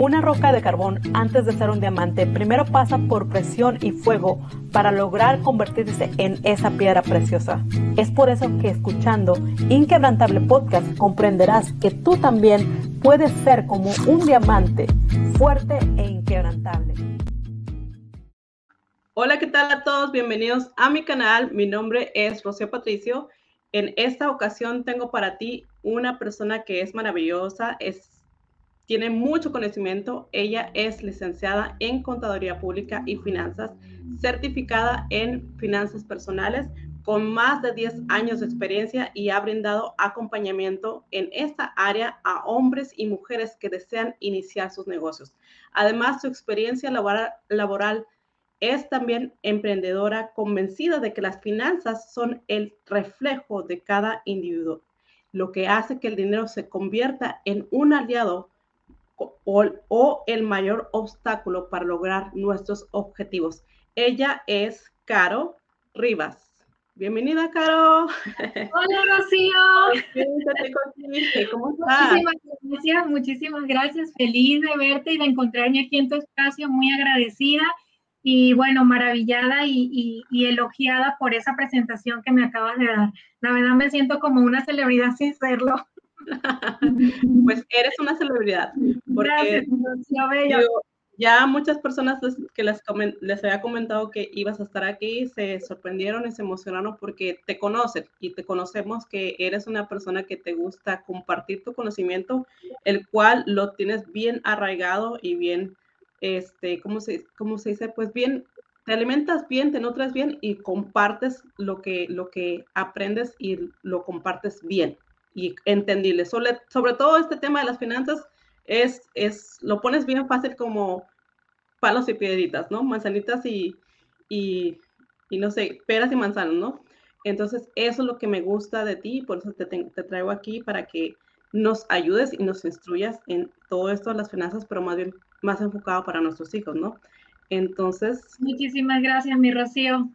Una roca de carbón, antes de ser un diamante, primero pasa por presión y fuego para lograr convertirse en esa piedra preciosa. Es por eso que escuchando Inquebrantable Podcast comprenderás que tú también puedes ser como un diamante, fuerte e inquebrantable. Hola, ¿qué tal a todos? Bienvenidos a mi canal. Mi nombre es Rocío Patricio. En esta ocasión tengo para ti una persona que es maravillosa, es tiene mucho conocimiento. Ella es licenciada en Contaduría Pública y Finanzas, certificada en Finanzas Personales, con más de 10 años de experiencia y ha brindado acompañamiento en esta área a hombres y mujeres que desean iniciar sus negocios. Además, su experiencia laboral, laboral es también emprendedora, convencida de que las finanzas son el reflejo de cada individuo, lo que hace que el dinero se convierta en un aliado o, el mayor obstáculo para lograr nuestros objetivos. Ella es Caro Rivas. Bienvenida, Caro. Hola, Rocío. ¿Cómo estás? Muchísimas gracias, muchísimas gracias. Feliz de verte y de encontrarme aquí en tu espacio, muy agradecida y bueno, maravillada y, y, elogiada por esa presentación que me acabas de dar. La verdad me siento como una celebridad sin serlo. pues eres una celebridad. Porque ya muchas personas que les, les había comentado que ibas a estar aquí se sorprendieron y se emocionaron porque te conocen y te conocemos que eres una persona que te gusta compartir tu conocimiento, el cual lo tienes bien arraigado y bien, este, ¿cómo se, cómo se dice? Pues bien, te alimentas bien, te nutres bien y compartes lo que, lo que aprendes y lo compartes bien y entendible. Sobre, sobre todo este tema de las finanzas es, es, lo pones bien fácil como palos y piedritas, ¿no? Manzanitas y, y, y no sé, peras y manzanas, ¿no? Entonces, eso es lo que me gusta de ti, por eso te, te, traigo aquí para que nos ayudes y nos instruyas en todo esto de las finanzas, pero más bien más enfocado para nuestros hijos, ¿no? Entonces. Muchísimas gracias, mi Rocío.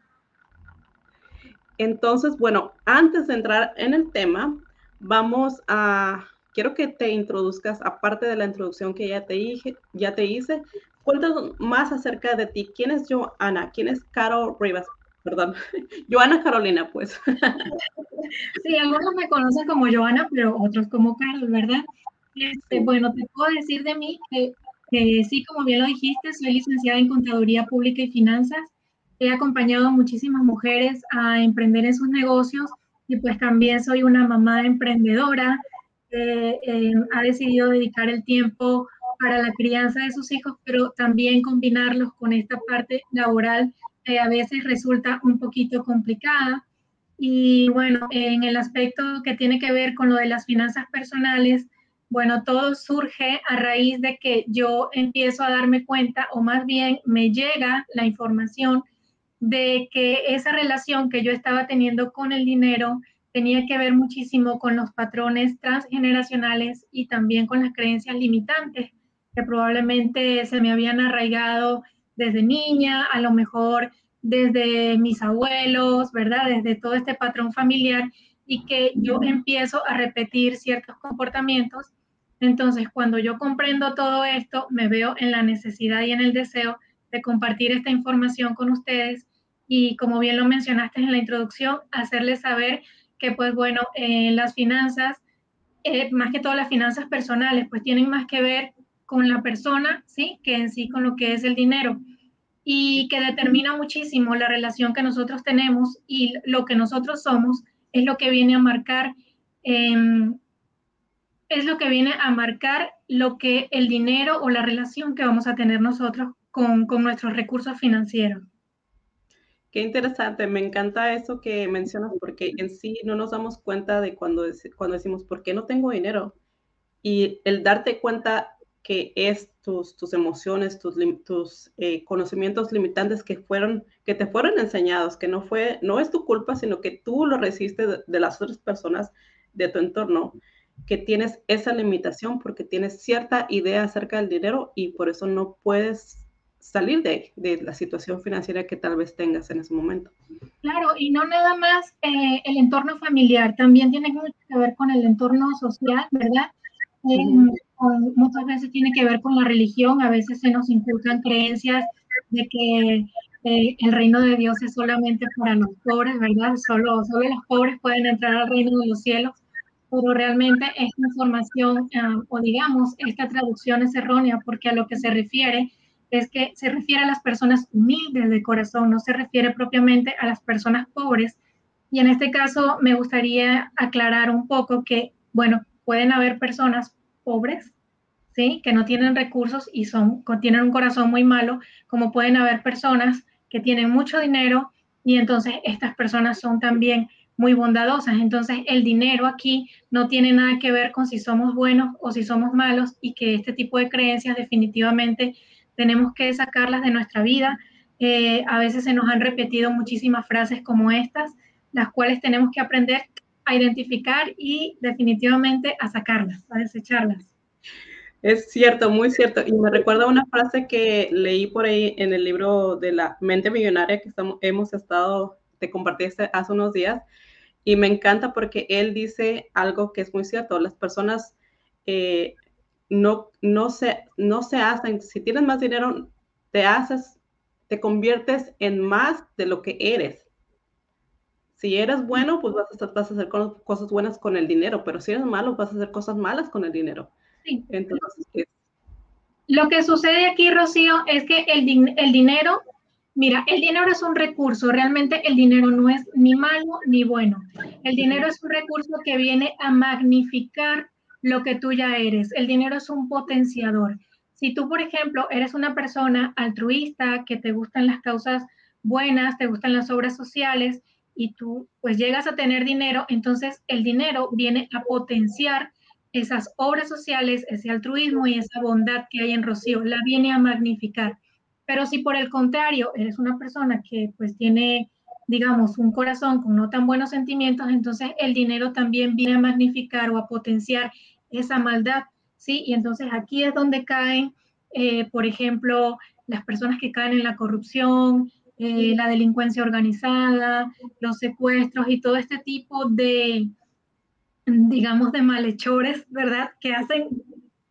Entonces, bueno, antes de entrar en el tema, vamos a, quiero que te introduzcas, aparte de la introducción que ya te, dije, ya te hice, cuéntanos más acerca de ti. ¿Quién es Joana? ¿Quién es Carol Rivas? Perdón, Joana Carolina, pues. Sí, algunos me conocen como Joana, pero otros como Carol, ¿verdad? Este, bueno, te puedo decir de mí que, que sí, como bien lo dijiste, soy licenciada en Contaduría Pública y Finanzas. He acompañado a muchísimas mujeres a emprender en sus negocios y pues también soy una mamá emprendedora que eh, ha decidido dedicar el tiempo para la crianza de sus hijos, pero también combinarlos con esta parte laboral que a veces resulta un poquito complicada. Y bueno, en el aspecto que tiene que ver con lo de las finanzas personales, bueno, todo surge a raíz de que yo empiezo a darme cuenta, o más bien me llega la información de que esa relación que yo estaba teniendo con el dinero tenía que ver muchísimo con los patrones transgeneracionales y también con las creencias limitantes que probablemente se me habían arraigado desde niña, a lo mejor desde mis abuelos, ¿verdad? Desde todo este patrón familiar y que yo empiezo a repetir ciertos comportamientos. Entonces, cuando yo comprendo todo esto, me veo en la necesidad y en el deseo de compartir esta información con ustedes y como bien lo mencionaste en la introducción, hacerles saber que pues bueno, eh, las finanzas, eh, más que todo las finanzas personales, pues tienen más que ver con la persona, ¿sí? Que en sí con lo que es el dinero y que determina muchísimo la relación que nosotros tenemos y lo que nosotros somos es lo que viene a marcar, em, es lo que viene a marcar lo que el dinero o la relación que vamos a tener nosotros con, con nuestros recursos financieros. Qué interesante, me encanta eso que mencionas porque en sí no nos damos cuenta de cuando, cuando decimos, ¿por qué no tengo dinero? Y el darte cuenta que es tus, tus emociones, tus, tus eh, conocimientos limitantes que, fueron, que te fueron enseñados, que no, fue, no es tu culpa, sino que tú lo recibiste de, de las otras personas de tu entorno, que tienes esa limitación porque tienes cierta idea acerca del dinero y por eso no puedes salir de, de, la situación financiera que tal vez tengas en ese momento. Claro, y no nada más eh, el entorno familiar, también tiene mucho que ver con el entorno social, ¿verdad? Eh, muchas veces tiene que ver con la religión, a veces se nos inculcan creencias de que eh, el reino de Dios es solamente para los pobres, ¿verdad? Solo, solo los pobres pueden entrar al reino de los cielos, pero realmente esta información, ah, o digamos, esta traducción es errónea porque a lo que se refiere es que se refiere a las personas humildes de corazón, no se refiere propiamente a las personas pobres. Y en este caso me gustaría aclarar un poco que, bueno, pueden haber personas pobres, ¿sí? Que no tienen recursos y son, tienen un corazón muy malo, como pueden haber personas que tienen mucho dinero y entonces estas personas son también muy bondadosas. Entonces el dinero aquí no tiene nada que ver con si somos buenos o si somos malos y que este tipo de creencias definitivamente tenemos que sacarlas de nuestra vida. Eh, a veces se nos han repetido muchísimas frases como estas, las cuales tenemos que aprender a identificar y definitivamente a sacarlas, a desecharlas. Es cierto, muy cierto. Y me recuerda una frase que leí por ahí en el libro de la mente millonaria que estamos, hemos estado, te compartí hace unos días. Y me encanta porque él dice algo que es muy cierto. Las personas eh, no, no, se, no se hacen, si tienes más dinero, te haces, te conviertes en más de lo que eres. Si eres bueno, pues vas a, vas a hacer cosas buenas con el dinero, pero si eres malo, vas a hacer cosas malas con el dinero. Sí. Entonces, lo que sucede aquí, Rocío, es que el, el dinero, mira, el dinero es un recurso, realmente el dinero no es ni malo ni bueno. El dinero es un recurso que viene a magnificar lo que tú ya eres. El dinero es un potenciador. Si tú, por ejemplo, eres una persona altruista, que te gustan las causas buenas, te gustan las obras sociales y tú pues llegas a tener dinero, entonces el dinero viene a potenciar esas obras sociales, ese altruismo y esa bondad que hay en Rocío, la viene a magnificar. Pero si por el contrario eres una persona que pues tiene, digamos, un corazón con no tan buenos sentimientos, entonces el dinero también viene a magnificar o a potenciar esa maldad, ¿sí? Y entonces aquí es donde caen, eh, por ejemplo, las personas que caen en la corrupción, eh, la delincuencia organizada, los secuestros y todo este tipo de, digamos, de malhechores, ¿verdad? Que hacen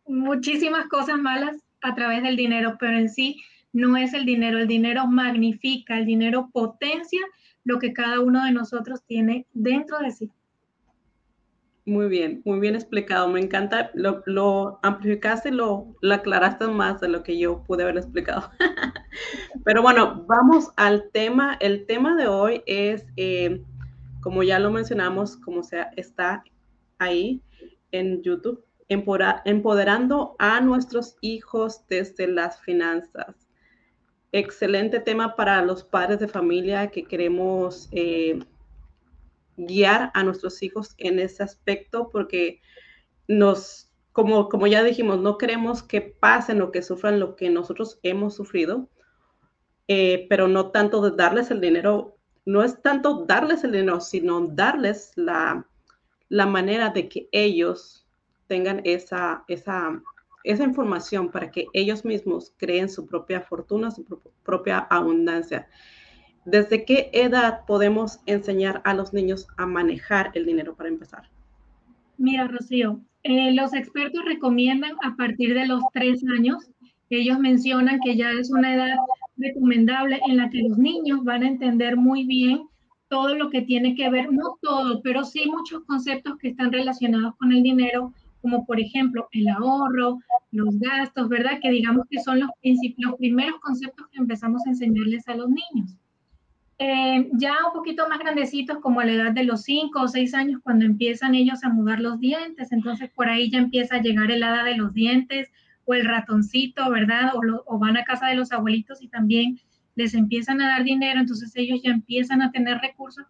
muchísimas cosas malas a través del dinero, pero en sí no es el dinero, el dinero magnifica, el dinero potencia lo que cada uno de nosotros tiene dentro de sí. Muy bien, muy bien explicado. Me encanta, lo, amplificaste lo, lo, aclaraste más de lo que yo pude haber explicado. Pero bueno, vamos al tema. El tema de hoy es, eh, como ya lo mencionamos, como sea, está ahí en YouTube, empoderando a nuestros hijos desde las finanzas. Excelente tema para los padres de familia que queremos... Eh, guiar a nuestros hijos en ese aspecto porque nos, como, como ya dijimos, no queremos que pasen o que sufran lo que nosotros hemos sufrido, eh, pero no tanto de darles el dinero, no es tanto darles el dinero, sino darles la, la manera de que ellos tengan esa, esa, esa información para que ellos mismos creen su propia fortuna, su propia abundancia. ¿Desde qué edad podemos enseñar a los niños a manejar el dinero para empezar? Mira, Rocío, eh, los expertos recomiendan a partir de los tres años. Ellos mencionan que ya es una edad recomendable en la que los niños van a entender muy bien todo lo que tiene que ver, no todo, pero sí muchos conceptos que están relacionados con el dinero, como por ejemplo el ahorro, los gastos, ¿verdad? Que digamos que son los, los primeros conceptos que empezamos a enseñarles a los niños. Eh, ya un poquito más grandecitos, como a la edad de los 5 o 6 años, cuando empiezan ellos a mudar los dientes, entonces por ahí ya empieza a llegar el hada de los dientes o el ratoncito, ¿verdad? O, van a casa de los abuelitos y también les empiezan a dar dinero, entonces ellos ya empiezan a tener recursos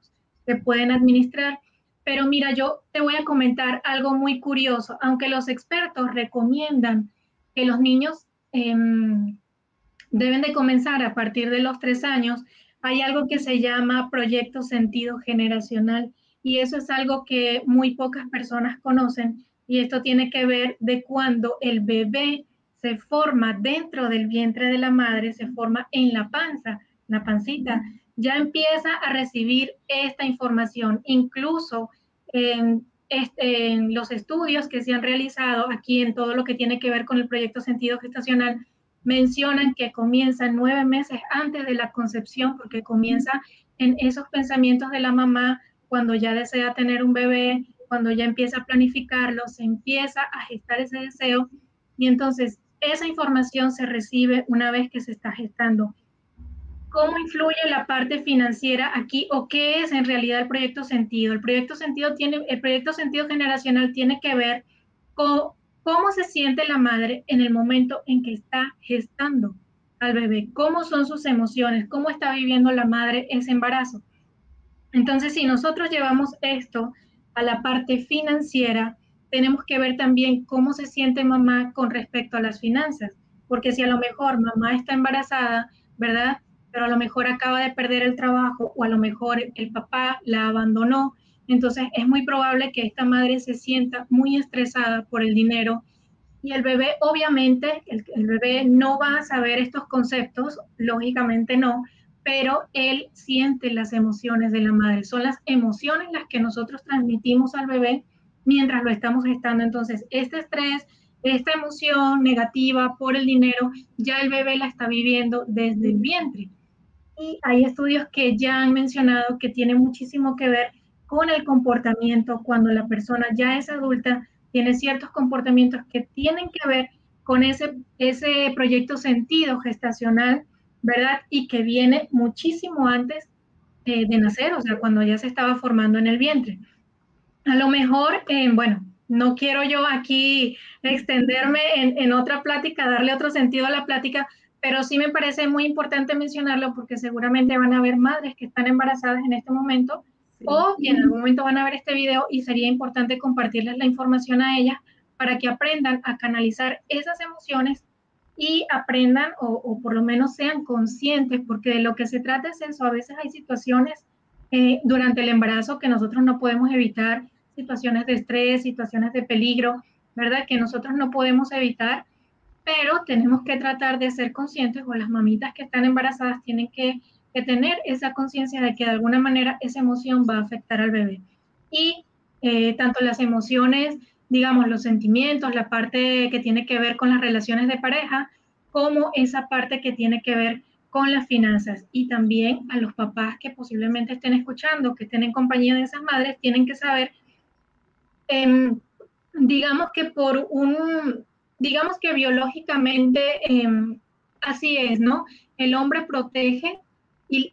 que pueden administrar. Pero mira, yo te voy a comentar algo muy curioso. Aunque los expertos recomiendan que los niños em, deben de comenzar a partir de los tres años, hay algo que se llama proyecto sentido generacional y eso es algo que muy pocas personas conocen y esto tiene que ver de cuando el bebé se forma dentro del vientre de la madre, se forma en la panza, la pancita, ya empieza a recibir esta información. Incluso este, en los estudios que se han realizado aquí en todo lo que tiene que ver con el proyecto sentido gestacional, mencionan que comienza nueve meses antes de la concepción, porque comienza en esos pensamientos de la mamá cuando ya desea tener un bebé, cuando ya empieza a planificarlo, se empieza a gestar ese deseo y entonces esa información se recibe una vez que se está gestando. ¿Cómo influye la parte financiera aquí o qué es en realidad el proyecto sentido? El proyecto sentido tiene, el proyecto sentido generacional tiene que ver con cómo se siente la madre en el momento en que está gestando al bebé, cómo son sus emociones, cómo está viviendo la madre ese embarazo. Entonces, si nosotros llevamos esto a la parte financiera, tenemos que ver también cómo se siente mamá con respecto a las finanzas, porque si a lo mejor mamá está embarazada, ¿verdad? Pero a lo mejor acaba de perder el trabajo o a lo mejor el papá la abandonó, entonces es muy probable que esta madre se sienta muy estresada por el dinero y el bebé, obviamente, el, bebé no va a saber estos conceptos, lógicamente no, pero él siente las emociones de la madre. Son las emociones las que nosotros transmitimos al bebé mientras lo estamos gestando. Entonces, este estrés, esta emoción negativa por el dinero, ya el bebé la está viviendo desde el vientre. Y hay estudios que ya han mencionado que tiene muchísimo que ver con el comportamiento cuando la persona ya es adulta, tiene ciertos comportamientos que tienen que ver con ese, ese proyecto sentido gestacional, ¿verdad? Y que viene muchísimo antes de nacer, o sea, cuando ya se estaba formando en el vientre. A lo mejor, eh, bueno, no quiero yo aquí extenderme en, en, otra plática, darle otro sentido a la plática, pero sí me parece muy importante mencionarlo porque seguramente van a haber madres que están embarazadas en este momento o que en algún momento van a ver este video y sería importante compartirles la información a ellas para que aprendan a canalizar esas emociones y aprendan o, por lo menos sean conscientes, porque de lo que se trata es eso. A veces hay situaciones eh, durante el embarazo que nosotros no podemos evitar, situaciones de estrés, situaciones de peligro, ¿verdad? Que nosotros no podemos evitar, pero tenemos que tratar de ser conscientes o las mamitas que están embarazadas tienen que, que tener esa conciencia de que de alguna manera esa emoción va a afectar al bebé. Y eh, tanto las emociones, digamos, los sentimientos, la parte que tiene que ver con las relaciones de pareja, como esa parte que tiene que ver con las finanzas. Y también a los papás que posiblemente estén escuchando, que estén en compañía de esas madres, tienen que saber eh, digamos que por un, digamos que biológicamente eh, así es, ¿no? El hombre protege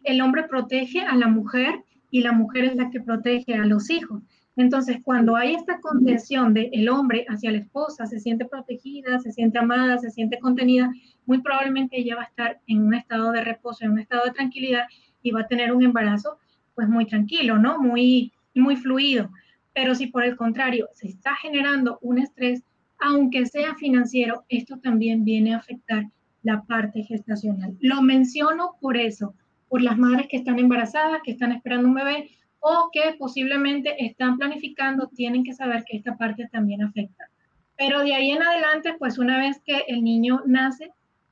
el hombre protege a la mujer y la mujer es la que protege a los hijos. Entonces, cuando hay esta contención del el hombre hacia la esposa, se siente protegida, se siente amada, se siente contenida, muy probablemente ella va a estar en un estado de reposo, en un estado de tranquilidad y va a tener un embarazo pues muy tranquilo, ¿no? Muy, muy fluido. Pero si por el contrario se está generando un estrés, aunque sea financiero, esto también viene a afectar la parte gestacional. Lo menciono por eso, por las madres que están embarazadas, que están esperando un bebé o que posiblemente están planificando, tienen que saber que esta parte también afecta. Pero de ahí en adelante, pues una vez que el niño nace,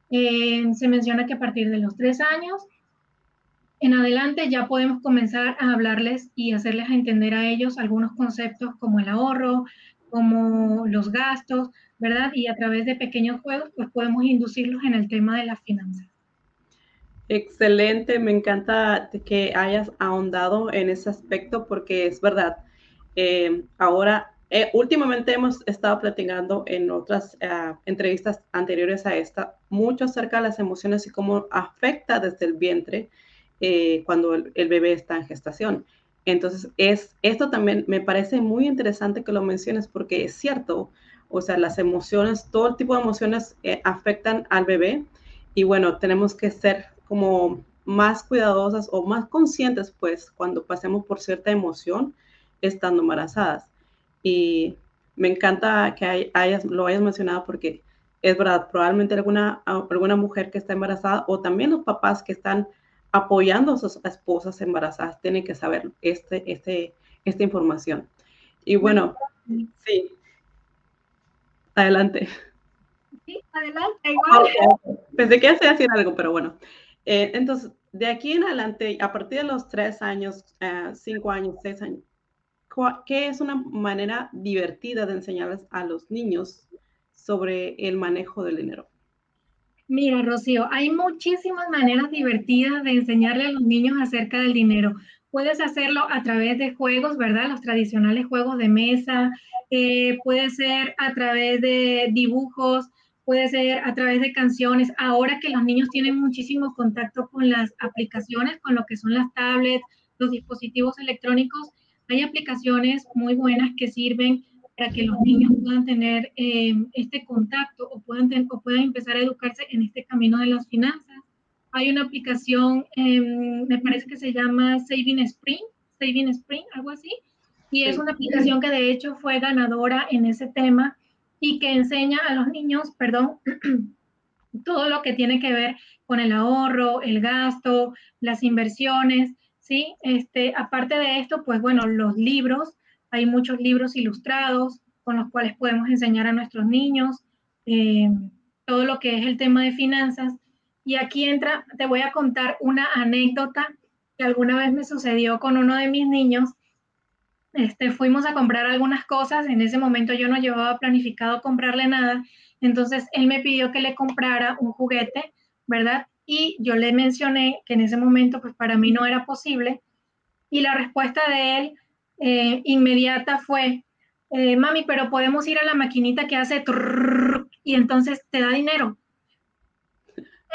eh, se menciona que a partir de los tres años en adelante ya podemos comenzar a hablarles y hacerles entender a ellos algunos conceptos como el ahorro, como los gastos, ¿verdad? Y a través de pequeños juegos, pues podemos inducirlos en el tema de las finanzas. Excelente, me encanta que hayas ahondado en ese aspecto porque es verdad. Eh, ahora, eh, últimamente hemos estado platicando en otras uh, entrevistas anteriores a esta mucho acerca de las emociones y cómo afecta desde el vientre eh, cuando el, el, bebé está en gestación. Entonces, es, esto también me parece muy interesante que lo menciones porque es cierto, o sea, las emociones, todo tipo de emociones eh, afectan al bebé y bueno, tenemos que ser como más cuidadosas o más conscientes pues cuando pasemos por cierta emoción estando embarazadas. Y me encanta que hayas, lo hayas mencionado porque es verdad, probablemente alguna, alguna mujer que está embarazada o también los papás que están apoyando a sus esposas embarazadas tienen que saber este, este, esta información. Y bueno, sí. Adelante. Sí, adelante, igual. Pensé que hacía decir algo, pero bueno. Eh, entonces, de aquí en adelante, a partir de los tres años, uh, cinco años, seis años, ¿qué es una manera divertida de enseñarles a los niños sobre el manejo del dinero? Mira, Rocío, hay muchísimas maneras divertidas de enseñarle a los niños acerca del dinero. Puedes hacerlo a través de juegos, ¿verdad? Los tradicionales juegos de mesa, eh, puede ser a través de dibujos, puede ser a través de canciones. Ahora que los niños tienen muchísimo contacto con las aplicaciones, con lo que son las tablets, los dispositivos electrónicos, hay aplicaciones muy buenas que sirven para que los niños puedan tener eh, este contacto o puedan, o puedan empezar a educarse en este camino de las finanzas. Hay una aplicación, em, me parece que se llama Saving Spring, Saving Spring, algo así, y es una aplicación que de hecho fue ganadora en ese tema y que enseña a los niños, perdón, todo lo que tiene que ver con el ahorro, el gasto, las inversiones, ¿sí? Este, aparte de esto, pues bueno, los libros hay muchos libros ilustrados con los cuales podemos enseñar a nuestros niños eh, todo lo que es el tema de finanzas. Y aquí entra, te voy a contar una anécdota que alguna vez me sucedió con uno de mis niños. Este, fuimos a comprar algunas cosas, en ese momento yo no llevaba planificado comprarle nada, entonces él me pidió que le comprara un juguete, ¿verdad? Y yo le mencioné que en ese momento pues para mí no era posible y la respuesta de él eh, inmediata fue, eh, mami, pero podemos ir a la maquinita que hace y entonces te da dinero.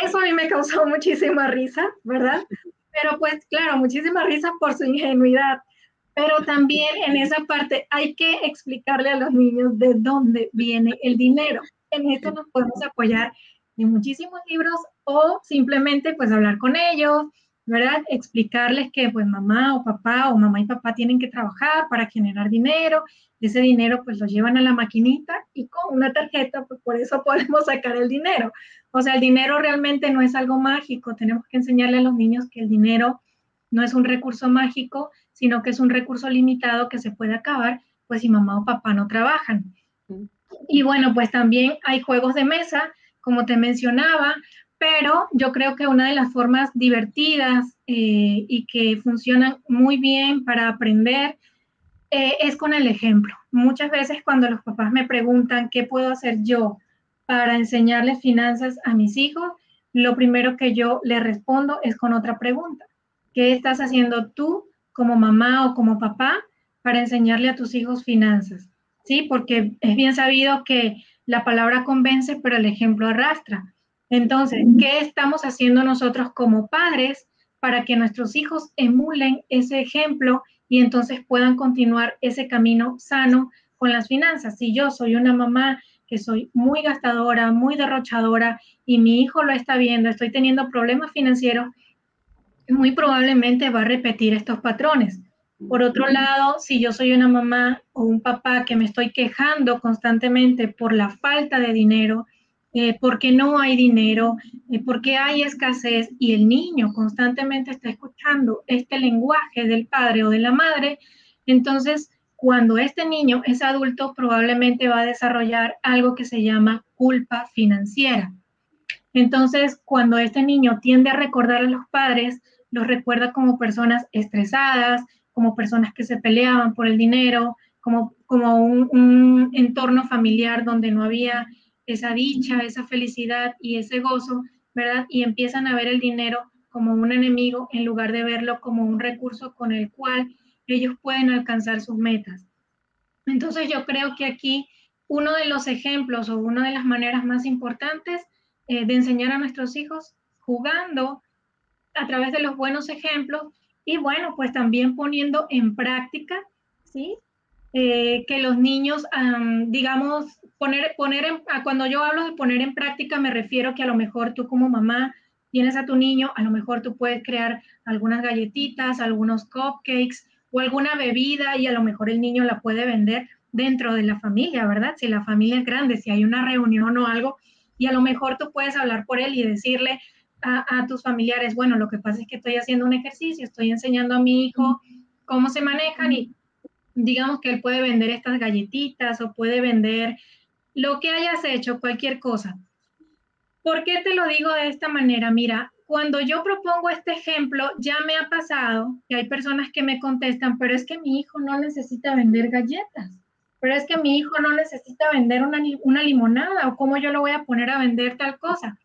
Eso a mí me causó muchísima risa, ¿verdad? Pero pues claro, muchísima risa por su ingenuidad. Pero también en esa parte hay que explicarle a los niños de dónde viene el dinero. En esto nos podemos apoyar en muchísimos libros o simplemente pues hablar con ellos, ¿verdad? Explicarles que pues mamá o papá o mamá y papá tienen que trabajar para generar dinero, ese dinero pues lo llevan a la maquinita y con una tarjeta pues por eso podemos sacar el dinero. O sea, el dinero realmente no es algo mágico, tenemos que enseñarle a los niños que el dinero no es un recurso mágico, sino que es un recurso limitado que se puede acabar pues si mamá o papá no trabajan. Y bueno, pues también hay juegos de mesa, como te mencionaba, pero yo creo que una de las formas divertidas eh, y que funcionan muy bien para aprender eh, es con el ejemplo. Muchas veces cuando los papás me preguntan qué puedo hacer yo para enseñarles finanzas a mis hijos, lo primero que yo les respondo es con otra pregunta. ¿Qué estás haciendo tú como mamá o como papá para enseñarle a tus hijos finanzas? Sí, porque es bien sabido que la palabra convence, pero el ejemplo arrastra. Entonces, ¿qué estamos haciendo nosotros como padres para que nuestros hijos emulen ese ejemplo y entonces puedan continuar ese camino sano con las finanzas? Si yo soy una mamá que soy muy gastadora, muy derrochadora y mi hijo lo está viendo, estoy teniendo problemas financieros, muy probablemente va a repetir estos patrones. Por otro lado, si yo soy una mamá o un papá que me estoy quejando constantemente por la falta de dinero, eh, porque no hay dinero, eh, porque hay escasez y el niño constantemente está escuchando este lenguaje del padre o de la madre, entonces cuando este niño es adulto probablemente va a desarrollar algo que se llama culpa financiera. Entonces, cuando este niño tiende a recordar a los padres, los recuerda como personas estresadas, como personas que se peleaban por el dinero, como, como un, entorno familiar donde no había esa dicha, esa felicidad y ese gozo, ¿verdad? Y empiezan a ver el dinero como un enemigo en lugar de verlo como un recurso con el cual ellos pueden alcanzar sus metas. Entonces yo creo que aquí uno de los ejemplos o una de las maneras más importantes eh, de enseñar a nuestros hijos jugando a través de los buenos ejemplos y bueno, pues también poniendo en práctica, ¿sí? Eh, que los niños, digamos, poner, poner en, cuando yo hablo de poner en práctica, me refiero que a lo mejor tú como mamá tienes a tu niño, a lo mejor tú puedes crear algunas galletitas, algunos cupcakes o alguna bebida y a lo mejor el niño la puede vender dentro de la familia, ¿verdad? Si la familia es grande, si hay una reunión o algo, y a lo mejor tú puedes hablar por él y decirle a, a tus familiares, bueno, lo que pasa es que estoy haciendo un ejercicio, estoy enseñando a mi hijo cómo se manejan y digamos que él puede vender estas galletitas o puede vender lo que hayas hecho, cualquier cosa. ¿Por qué te lo digo de esta manera? Mira, cuando yo propongo este ejemplo, ya me ha pasado que hay personas que me contestan, pero es que mi hijo no necesita vender galletas, pero es que mi hijo no necesita vender una, una limonada o cómo yo lo voy a poner a vender tal cosa.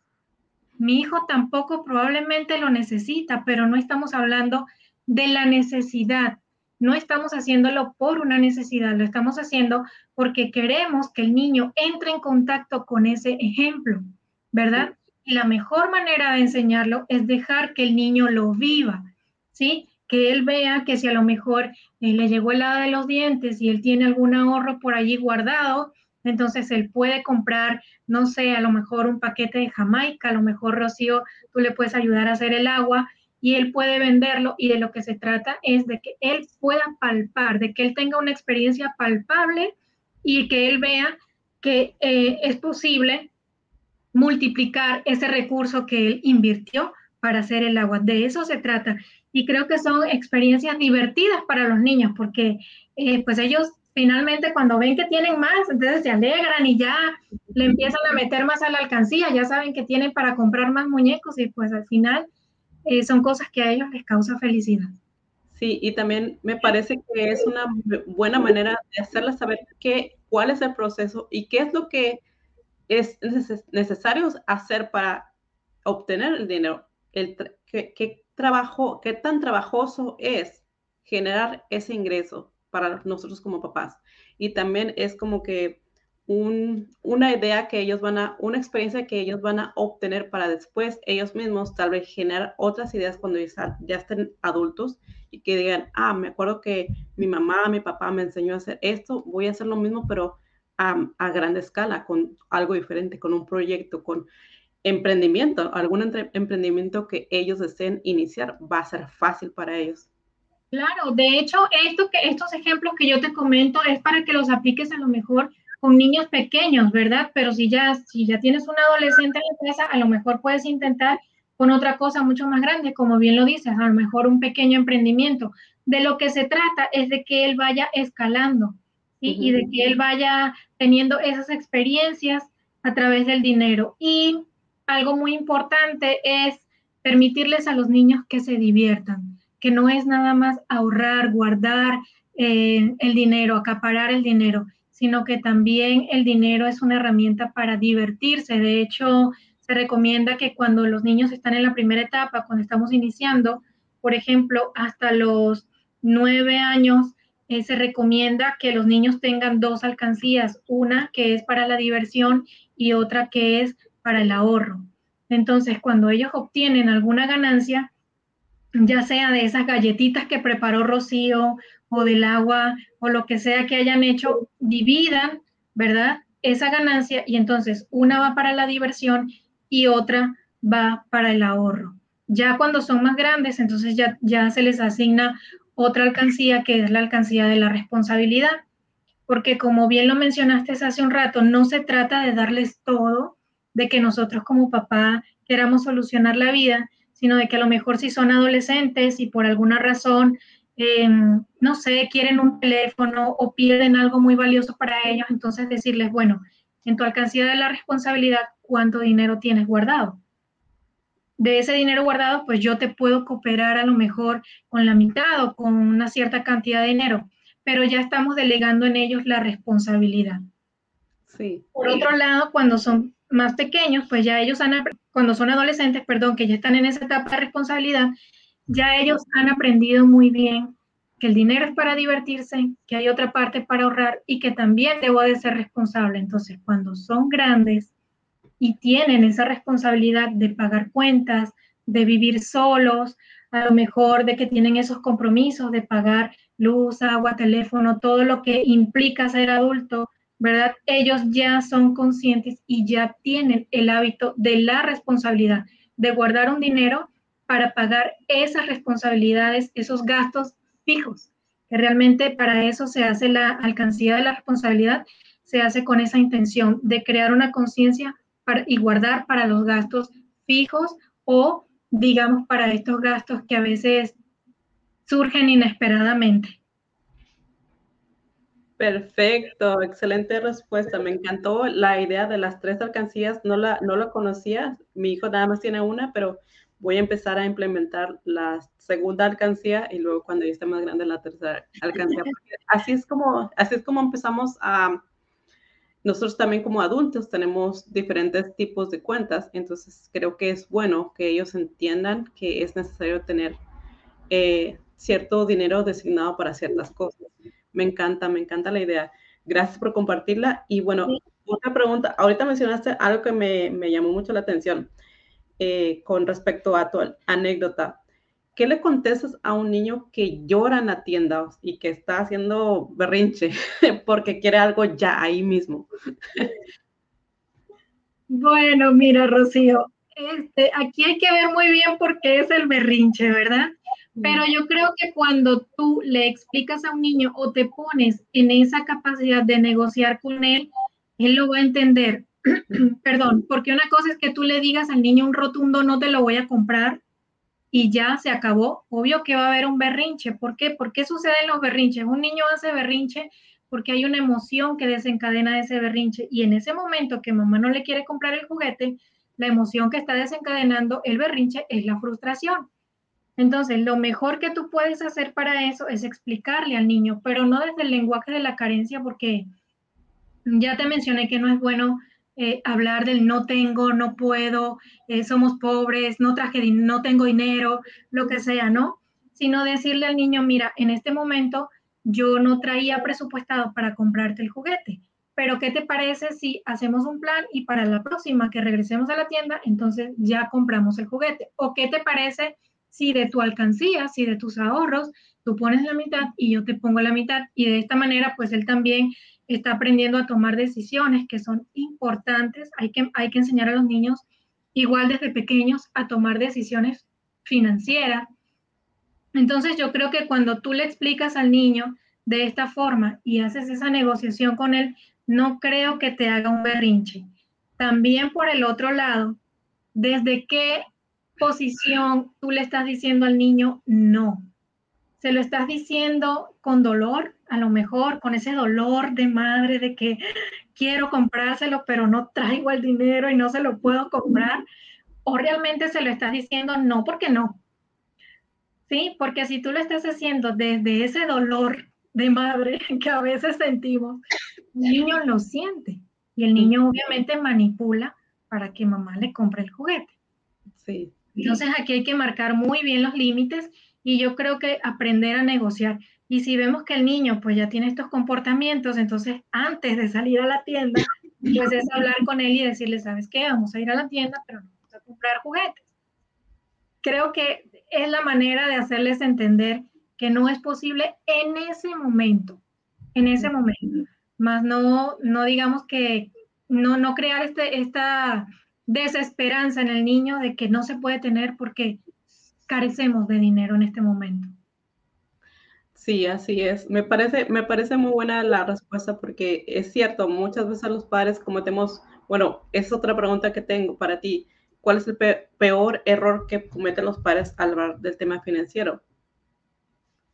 Mi hijo tampoco probablemente lo necesita, pero no estamos hablando de la necesidad. No estamos haciéndolo por una necesidad, lo estamos haciendo porque queremos que el niño entre en contacto con ese ejemplo, ¿verdad? Y la mejor manera de enseñarlo es dejar que el niño lo viva, ¿sí? Que él vea que si a lo mejor eh, le llegó el hada de los dientes y él tiene algún ahorro por allí guardado, entonces él puede comprar, no sé, a lo mejor un paquete de Jamaica, a lo mejor Rocío, tú le puedes ayudar a hacer el agua y él puede venderlo y de lo que se trata es de que él pueda palpar, de que él tenga una experiencia palpable y que él vea que eh, es posible multiplicar ese recurso que él invirtió para hacer el agua. De eso se trata. Y creo que son experiencias divertidas para los niños porque eh, pues ellos finalmente cuando ven que tienen más, entonces se alegran y ya le empiezan a meter más a la alcancía, ya saben que tienen para comprar más muñecos y pues al final eh, son cosas que a ellos les causa felicidad. Sí, y también me parece que es una buena manera de hacerles saber qué, cuál es el proceso y qué es lo que es necesario hacer para obtener el dinero. El, qué, qué trabajo, qué tan trabajoso es generar ese ingreso para nosotros como papás. Y también es como que una idea que ellos van a, una experiencia que ellos van a obtener para después ellos mismos tal vez generar otras ideas cuando ya, estén adultos y que digan, ah, me acuerdo que mi mamá, mi papá me enseñó a hacer esto, voy a hacer lo mismo, pero a, a grande escala, con algo diferente, con un proyecto, con emprendimiento, algún emprendimiento que ellos deseen iniciar, va a ser fácil para ellos. Claro, de hecho, esto que, estos ejemplos que yo te comento es para que los apliques a lo mejor con niños pequeños, ¿verdad? Pero si ya, si ya tienes un adolescente en la casa, a lo mejor puedes intentar con otra cosa mucho más grande, como bien lo dices, a lo mejor un pequeño emprendimiento. De lo que se trata es de que él vaya escalando y de que él vaya teniendo esas experiencias a través del dinero. Y algo muy importante es permitirles a los niños que se diviertan, que no es nada más ahorrar, guardar eh, el dinero, acaparar el dinero, sino que también el dinero es una herramienta para divertirse. De hecho, se recomienda que cuando los niños están en la primera etapa, cuando estamos iniciando, por ejemplo, hasta los nueve años, eh, se recomienda que los niños tengan dos alcancías, una que es para la diversión y otra que es para el ahorro. Entonces, cuando ellos obtienen alguna ganancia, ya sea de esas galletitas que preparó Rocío o del agua o lo que sea que hayan hecho, dividan, ¿verdad? Esa ganancia y entonces una va para la diversión y otra va para el ahorro. Ya cuando son más grandes, entonces ya, ya se les asigna otra alcancía que es la alcancía de la responsabilidad, porque como bien lo mencionaste hace un rato, no se trata de darles todo, de que nosotros como papá queramos solucionar la vida, sino de que a lo mejor si son adolescentes y por alguna razón, em, no sé, quieren un teléfono o pierden algo muy valioso para ellos, entonces decirles, bueno, en tu alcancía de la responsabilidad, ¿cuánto dinero tienes guardado? De ese dinero guardado, pues yo te puedo cooperar a lo mejor con la mitad o con una cierta cantidad de dinero, pero ya estamos delegando en ellos la responsabilidad. Sí. Por otro lado, cuando son más pequeños, pues ya ellos han, cuando son adolescentes, perdón, que ya están en esa etapa de responsabilidad, ya ellos han aprendido muy bien que el dinero es para divertirse, que hay otra parte para ahorrar y que también debo de ser responsable. Entonces, cuando son grandes y tienen esa responsabilidad de pagar cuentas, de vivir solos, a lo mejor de que tienen esos compromisos de pagar luz, agua, teléfono, todo lo que implica ser adulto, ¿verdad? Ellos ya son conscientes y ya tienen el hábito de la responsabilidad, de guardar un dinero para pagar esas responsabilidades, esos gastos fijos, que realmente para eso se hace la alcancía de la responsabilidad, se hace con esa intención de crear una conciencia y guardar para los gastos fijos o, digamos, para estos gastos que a veces surgen inesperadamente. Perfecto, excelente respuesta. Me encantó la idea de las tres alcancías. No la, no la conocía. Mi hijo nada más tiene una, pero voy a empezar a implementar la segunda alcancía y luego cuando ya esté más grande la tercera alcancía. así es como, así es como empezamos a, nosotros también como adultos tenemos diferentes tipos de cuentas, entonces creo que es bueno que ellos entiendan que es necesario tener eh, cierto dinero designado para ciertas cosas. Me encanta, me encanta la idea. Gracias por compartirla. Y bueno, otra pregunta. Ahorita mencionaste algo que me, me llamó mucho la atención eh, con respecto a tu anécdota. ¿Qué le contestas a un niño que llora en la tienda y que está haciendo berrinche porque quiere algo ya ahí mismo? Bueno, mira, Rocío, este, aquí hay que ver muy bien por qué es el berrinche, ¿verdad? Pero yo creo que cuando tú le explicas a un niño o te pones en esa capacidad de negociar con él, él lo va a entender. Perdón, porque una cosa es que tú le digas al niño un rotundo no te lo voy a comprar y ya se acabó. Obvio que va a haber un berrinche. ¿Por qué? ¿Por qué suceden los berrinches? Un niño hace berrinche porque hay una emoción que desencadena ese berrinche y en ese momento que mamá no le quiere comprar el juguete, la emoción que está desencadenando el berrinche es la frustración. Entonces, lo mejor que tú puedes hacer para eso es explicarle al niño, pero no desde el lenguaje de la carencia, porque ya te mencioné que no es bueno eh, hablar del no tengo, no puedo, eh, somos pobres, no traje, no tengo dinero, lo que sea, ¿no? Sino decirle al niño, mira, en este momento yo no traía presupuestado para comprarte el juguete, pero ¿qué te parece si hacemos un plan y para la próxima que regresemos a la tienda, entonces ya compramos el juguete? ¿O qué te parece? Si de tu alcancía, si de tus ahorros, tú pones la mitad y yo te pongo la mitad. Y de esta manera, pues él también está aprendiendo a tomar decisiones que son importantes. Hay que, hay que enseñar a los niños, igual desde pequeños, a tomar decisiones financieras. Entonces yo creo que cuando tú le explicas al niño de esta forma y haces esa negociación con él, no creo que te haga un berrinche. También por el otro lado, desde que posición tú le estás diciendo al niño no. Se lo estás diciendo con dolor, a lo mejor con ese dolor de madre de que quiero comprárselo, pero no traigo el dinero y no se lo puedo comprar. O realmente se lo estás diciendo no porque no. Sí, porque si tú lo estás haciendo desde ese dolor de madre que a veces sentimos, el niño lo siente y el niño obviamente manipula para que mamá le compre el juguete. Sí. Entonces aquí hay que marcar muy bien los límites y yo creo que aprender a negociar. Y si vemos que el niño pues ya tiene estos comportamientos, entonces antes de salir a la tienda, pues es hablar con él y decirle, ¿sabes qué? Vamos a ir a la tienda, pero no vamos a comprar juguetes. Creo que es la manera de hacerles entender que no es posible en ese momento, en ese momento, más no, no digamos que no, no crear este, esta desesperanza en el niño de que no se puede tener porque carecemos de dinero en este momento. Sí, así es. Me parece, me parece muy buena la respuesta porque es cierto, muchas veces los padres cometemos, bueno, es otra pregunta que tengo para ti. ¿Cuál es el peor error que cometen los padres al hablar del tema financiero?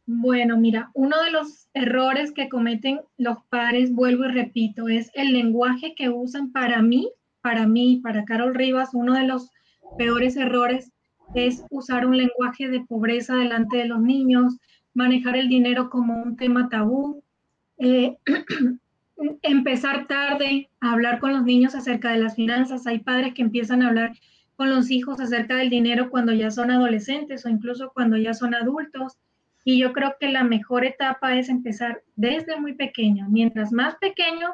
Bueno, mira, uno de los errores que cometen los padres, vuelvo y repito, es el lenguaje que usan para mí para mí, para Carol Rivas, uno de los peores errores es usar un lenguaje de pobreza delante de los niños, manejar el dinero como un tema tabú, eh, empezar tarde a hablar con los niños acerca de las finanzas. Hay padres que empiezan a hablar con los hijos acerca del dinero cuando ya son adolescentes o incluso cuando ya son adultos. Y yo creo que la mejor etapa es empezar desde muy pequeño. Mientras más pequeño,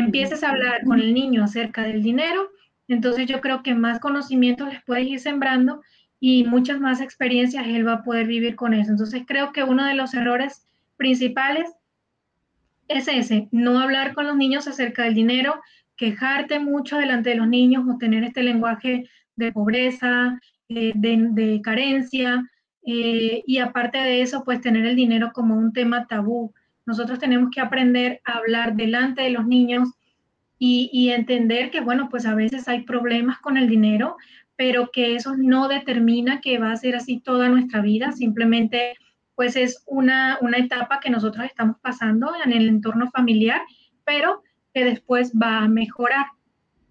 empieces a hablar con el niño acerca del dinero, entonces yo creo que más conocimiento les puedes ir sembrando y muchas más experiencias él va a poder vivir con eso. Entonces creo que uno de los errores principales es ese, no hablar con los niños acerca del dinero, quejarte mucho delante de los niños o tener este lenguaje de pobreza, eh, de, carencia, eh, y aparte de eso, pues tener el dinero como un tema tabú. Nosotros tenemos que aprender a hablar delante de los niños y, entender que, bueno, pues a veces hay problemas con el dinero, pero que eso no determina que va a ser así toda nuestra vida, simplemente pues es una, una etapa que nosotros estamos pasando en el entorno familiar, pero que después va a mejorar.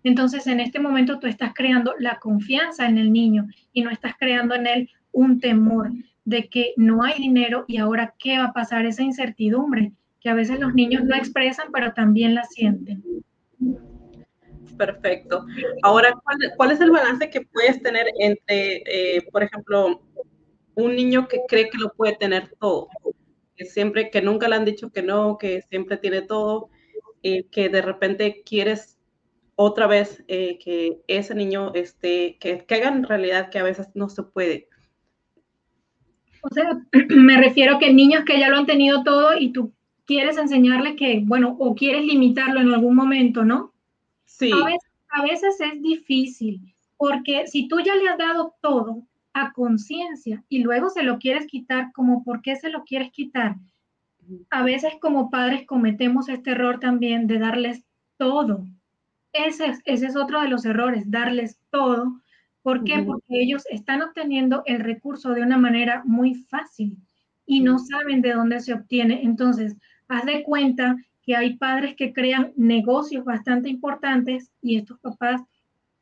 Entonces, en este momento tú estás creando la confianza en el niño y no estás creando en él un temor de que no hay dinero y ahora qué va a pasar, esa incertidumbre que a veces los niños no expresan, pero también la sienten. Perfecto. Ahora, ¿cuál, es el balance que puedes tener entre, eh, por ejemplo, un niño que cree que lo puede tener todo? Que siempre, que nunca le han dicho que no, que siempre tiene todo, y que de repente quieres otra vez eh, que ese niño esté, que, que haga en realidad que a veces no se puede. O sea, me refiero que niños que ya lo han tenido todo y tú quieres enseñarle que, bueno, o quieres limitarlo en algún momento, ¿no? Sí. A veces, es difícil, porque si tú ya le has dado todo a conciencia y luego se lo quieres quitar, como por qué se lo quieres quitar, a veces como padres cometemos este error también de darles todo. Ese es, ese es otro de los errores, darles todo. ¿Por qué? Porque ellos están obteniendo el recurso de una manera muy fácil y no saben de dónde se obtiene. Entonces, haz de cuenta que hay padres que crean negocios bastante importantes y estos papás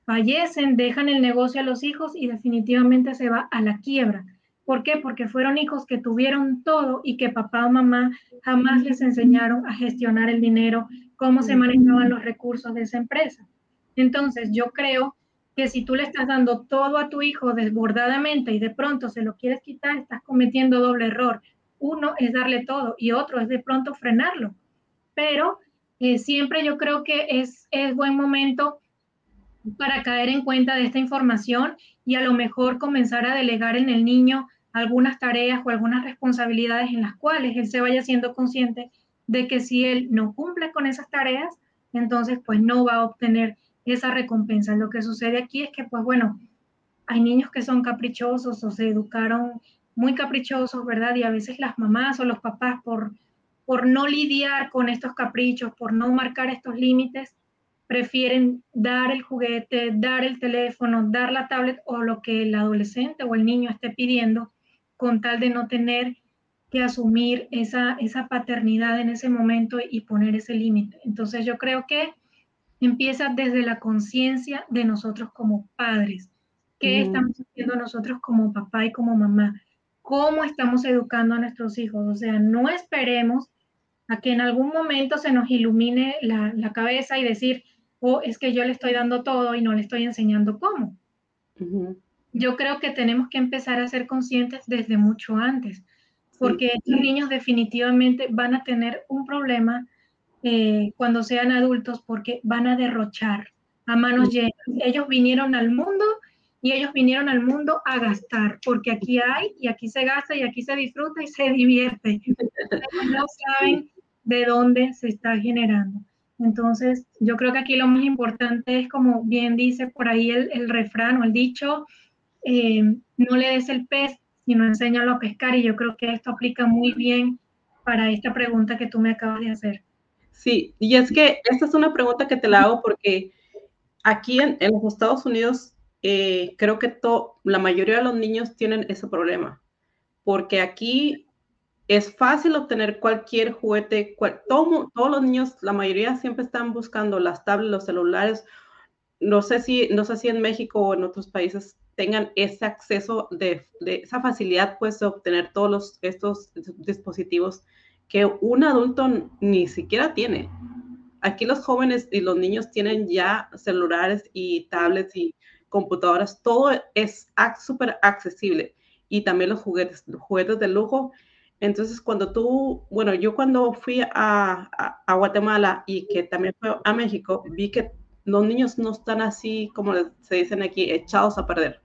fallecen, dejan el negocio a los hijos y definitivamente se va a la quiebra. ¿Por qué? Porque fueron hijos que tuvieron todo y que papá o mamá jamás les enseñaron a gestionar el dinero, cómo se manejaban los recursos de esa empresa. Entonces, yo creo que si tú le estás dando todo a tu hijo desbordadamente y de pronto se lo quieres quitar, estás cometiendo doble error. Uno es darle todo y otro es de pronto frenarlo pero eh, siempre yo creo que es, es buen momento para caer en cuenta de esta información y a lo mejor comenzar a delegar en el niño algunas tareas o algunas responsabilidades en las cuales él se vaya siendo consciente de que si él no cumple con esas tareas, entonces pues no va a obtener esa recompensa. Lo que sucede aquí es que pues bueno, hay niños que son caprichosos o se educaron muy caprichosos, ¿verdad? Y a veces las mamás o los papás por por no lidiar con estos caprichos, por no marcar estos límites, prefieren dar el juguete, dar el teléfono, dar la tablet o lo que el adolescente o el niño esté pidiendo con tal de no tener que asumir esa, esa paternidad en ese momento y poner ese límite. Entonces yo creo que empieza desde la conciencia de nosotros como padres. ¿Qué estamos haciendo nosotros como papá y como mamá? ¿Cómo estamos educando a nuestros hijos? O sea, no esperemos a que en algún momento se nos ilumine la, cabeza y decir, oh, es que yo le estoy dando todo y no le estoy enseñando cómo. Yo creo que tenemos que empezar a ser conscientes desde mucho antes, porque estos niños definitivamente van a tener un problema eh, cuando sean adultos porque van a derrochar a manos llenas. Ellos vinieron al mundo y ellos vinieron al mundo a gastar, porque aquí hay y aquí se gasta y aquí se disfruta y se divierte. no saben de dónde se está generando. Entonces, yo creo que aquí lo más importante es, como bien dice por ahí el, refrán o el dicho, eh, no le des el pez, sino enséñalo a pescar. Y yo creo que esto aplica muy bien para esta pregunta que tú me acabas de hacer. Sí, y es que esta es una pregunta que te la hago porque aquí en, los Estados Unidos eh, creo que la mayoría de los niños tienen ese problema, porque aquí es fácil obtener cualquier juguete. todos los niños, la mayoría siempre están buscando las tablets, los celulares. No sé si, no sé si en México o en otros países tengan ese acceso de, esa facilidad, pues, de obtener todos los, estos dispositivos que un adulto ni siquiera tiene. Aquí los jóvenes y los niños tienen ya celulares y tablets y computadoras, todo es súper accesible. Y también los juguetes, los juguetes de lujo entonces, cuando tú, bueno, yo cuando fui a, Guatemala y que también fui a México, vi que los niños no están así, como se dicen aquí, echados a perder.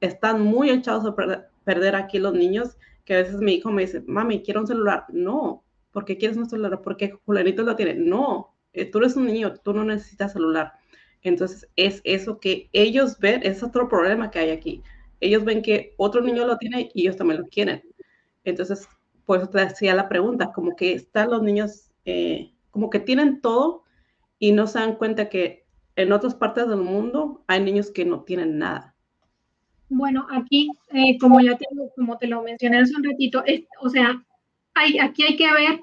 Están muy echados a perder, aquí los niños, que a veces mi hijo me dice, mami, quiero un celular. No, ¿por qué quieres un celular? Porque fulanito lo tiene. No, eh, tú eres un niño, tú no necesitas celular. Entonces, es eso que ellos ven, es otro problema que hay aquí. Ellos ven que otro niño lo tiene y ellos también lo quieren. Entonces, por eso te hacía la pregunta, como que están los niños, eh, como que tienen todo y no se dan cuenta que en otras partes del mundo hay niños que no tienen nada. Bueno, aquí, eh, como ya te, como te lo mencioné hace un ratito, o sea, hay, aquí hay que ver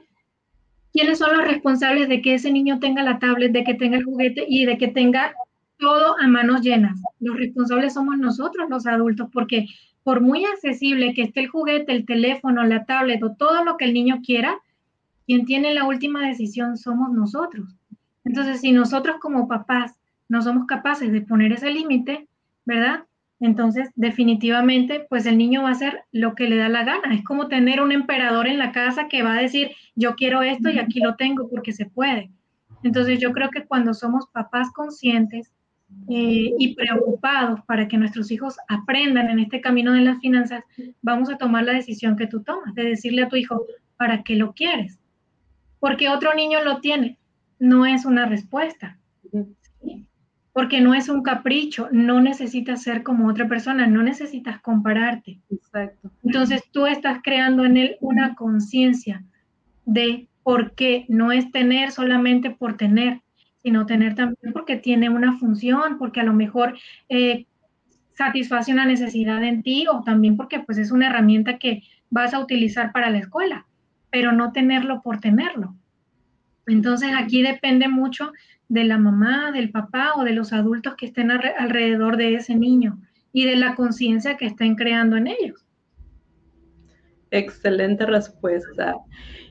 quiénes son los responsables de que ese niño tenga la tablet, de que tenga el juguete y de que tenga todo a manos llenas. Los responsables somos nosotros, los adultos, porque por muy accesible que esté el juguete, el teléfono, la tablet o todo lo que el niño quiera, quien tiene la última decisión somos nosotros. Entonces, si nosotros como papás no somos capaces de poner ese límite, ¿verdad? Entonces, definitivamente, pues el niño va a hacer lo que le da la gana. Es como tener un emperador en la casa que va a decir, yo quiero esto y aquí lo tengo porque se puede. Entonces, yo creo que cuando somos papás conscientes eh, y preocupados para que nuestros hijos aprendan en este camino de las finanzas, vamos a tomar la decisión que tú tomas, de decirle a tu hijo, ¿para qué lo quieres? Porque otro niño lo tiene. No es una respuesta porque no es un capricho, no necesitas ser como otra persona, no necesitas compararte. Exacto. Entonces tú estás creando en él una conciencia de por qué no es tener solamente por tener, sino tener también porque tiene una función, porque a lo mejor eh, satisface una necesidad en ti o también porque pues es una herramienta que vas a utilizar para la escuela, pero no tenerlo por tenerlo. Entonces aquí depende mucho de la mamá, del papá o de los adultos que estén alrededor de ese niño y de la conciencia que estén creando en ellos. Excelente respuesta.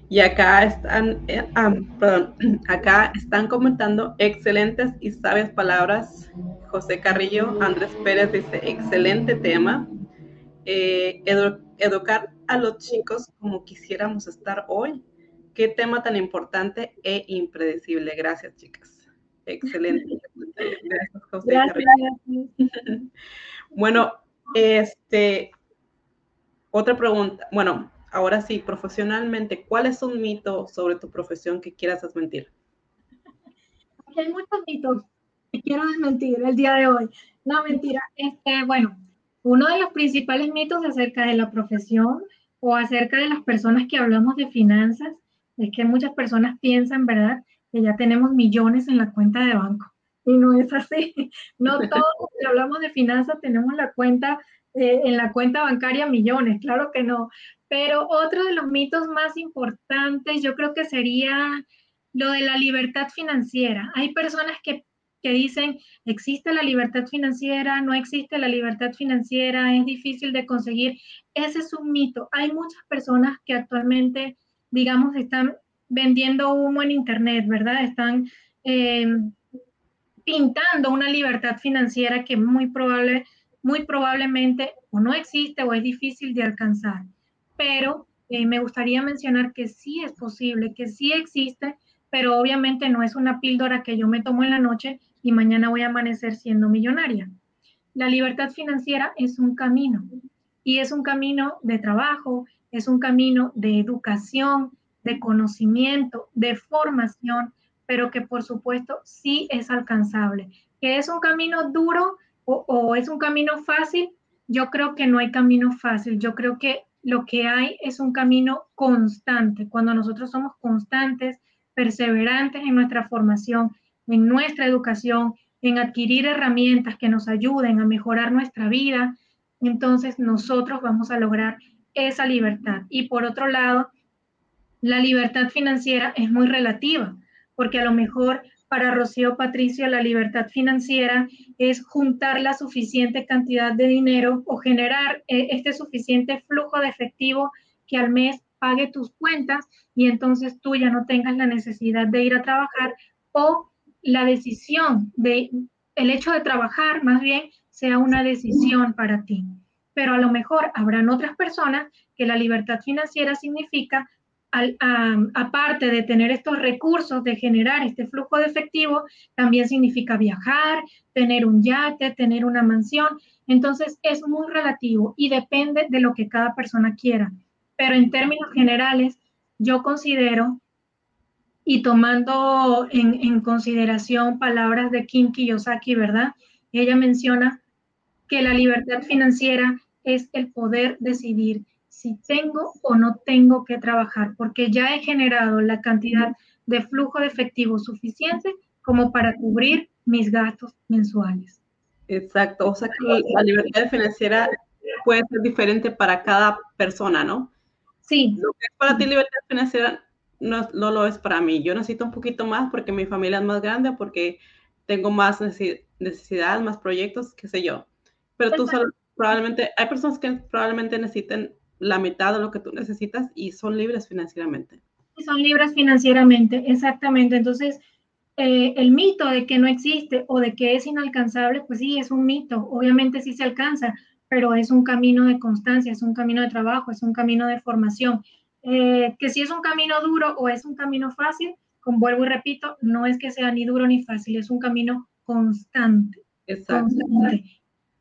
Y acá están, eh, ah, perdón, acá están comentando excelentes y sabias palabras. José Carrillo, Andrés Pérez dice, excelente tema. Eh, educar a los chicos como quisiéramos estar hoy. Qué tema tan importante e impredecible. Gracias, chicas. Excelente. Gracias, José. bueno, este, otra pregunta. Bueno, ahora sí, profesionalmente, ¿cuál es un mito sobre tu profesión que quieras desmentir? hay muchos mitos que quiero desmentir el día de hoy. No, mentira. Este, bueno, uno de los principales mitos acerca de la profesión o acerca de las personas que hablamos de finanzas es que muchas personas piensan, ¿verdad?, que ya tenemos millones en la cuenta de banco. Y no es así. No todos que hablamos de finanzas tenemos la cuenta, eh, en la cuenta bancaria millones, claro que no. Pero otro de los mitos más importantes yo creo que sería lo de la libertad financiera. Hay personas que, que dicen, existe la libertad financiera, no existe la libertad financiera, es difícil de conseguir. Ese es un mito. Hay muchas personas que actualmente, digamos, están vendiendo humo en Internet, ¿verdad? Están eh, pintando una libertad financiera que muy, probable, muy probablemente o no existe o es difícil de alcanzar. Pero eh, me gustaría mencionar que sí es posible, que sí existe, pero obviamente no es una píldora que yo me tomo en la noche y mañana voy a amanecer siendo millonaria. La libertad financiera es un camino y es un camino de trabajo, es un camino de educación, de conocimiento, de formación, pero que por supuesto sí es alcanzable. ¿Que es un camino duro o, es un camino fácil? Yo creo que no hay camino fácil, yo creo que lo que hay es un camino constante. Cuando nosotros somos constantes, perseverantes en nuestra formación, en nuestra educación, en adquirir herramientas que nos ayuden a mejorar nuestra vida, entonces nosotros vamos a lograr esa libertad. Y por otro lado, la libertad financiera es muy relativa, porque a lo mejor para Rocío Patricio la libertad financiera es juntar la suficiente cantidad de dinero o generar eh, este suficiente flujo de efectivo que al mes pague tus cuentas y entonces tú ya no tengas la necesidad de ir a trabajar o la decisión de el hecho de trabajar más bien sea una decisión para ti. Pero a lo mejor habrán otras personas que la libertad financiera significa aparte de tener estos recursos, de generar este flujo de efectivo, también significa viajar, tener un yate, tener una mansión. Entonces es muy relativo y depende de lo que cada persona quiera. Pero en términos generales, yo considero, y tomando en, en consideración palabras de Kim Kiyosaki, ¿verdad? Ella menciona que la libertad financiera es el poder decidir si tengo o no tengo que trabajar, porque ya he generado la cantidad de flujo de efectivo suficiente como para cubrir mis gastos mensuales. Exacto, o sea que la libertad financiera puede ser diferente para cada persona, ¿no? Sí. Lo que es para ti libertad financiera no, no lo es para mí. Yo necesito un poquito más porque mi familia es más grande, porque tengo más necesidad, más proyectos, qué sé yo. Pero tú solo, probablemente, hay personas que probablemente necesiten la mitad de lo que tú necesitas y son libres financieramente. Son libres financieramente, exactamente. Entonces, eh, el mito de que no existe o de que es inalcanzable, pues sí, es un mito. Obviamente sí se alcanza, pero es un camino de constancia, es un camino de trabajo, es un camino de formación. Eh, que si es un camino duro o es un camino fácil, como vuelvo y repito, no es que sea ni duro ni fácil, es un camino constante. Exacto.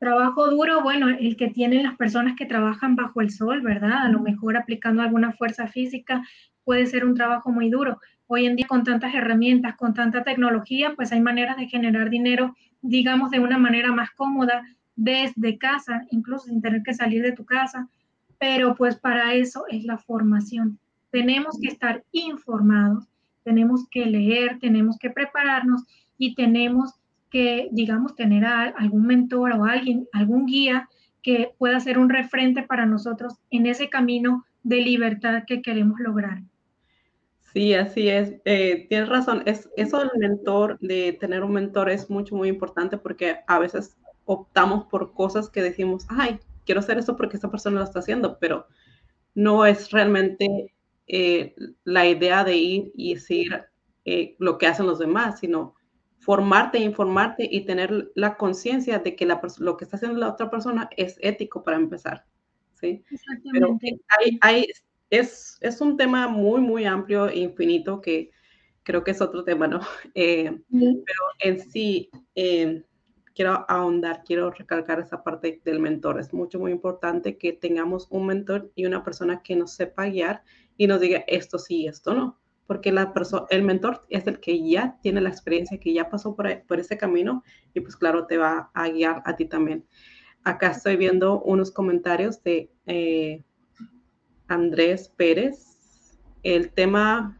Trabajo duro, bueno, el que tienen las personas que trabajan bajo el sol, ¿verdad? A lo mejor aplicando alguna fuerza física puede ser un trabajo muy duro. Hoy en día con tantas herramientas, con tanta tecnología, pues hay maneras de generar dinero, digamos, de una manera más cómoda desde casa, incluso sin tener que salir de tu casa. Pero pues para eso es la formación. Tenemos que estar informados, tenemos que leer, tenemos que prepararnos y tenemos que, digamos, tener a algún mentor o alguien, algún guía que pueda ser un referente para nosotros en ese camino de libertad que queremos lograr. Sí, así es. Eh, tienes razón. Es, eso del mentor, de tener un mentor es mucho, muy importante porque a veces optamos por cosas que decimos, ay, quiero hacer eso porque esta persona lo está haciendo, pero no es realmente eh, la idea de ir y decir eh, lo que hacen los demás, sino formarte, informarte y tener la conciencia de que la, lo que está haciendo la otra persona es ético para empezar. ¿sí? Pero hay, hay, es, es, un tema muy, muy amplio e infinito que creo que es otro tema, ¿no? Eh, pero en sí, eh, quiero ahondar, quiero recalcar esa parte del mentor. Es mucho, muy importante que tengamos un mentor y una persona que nos sepa guiar y nos diga esto sí, esto no. Porque la el mentor es el que ya tiene la experiencia, que ya pasó por, por ese camino y pues claro, te va a guiar a ti también. Acá estoy viendo unos comentarios de eh, Andrés Pérez. El tema,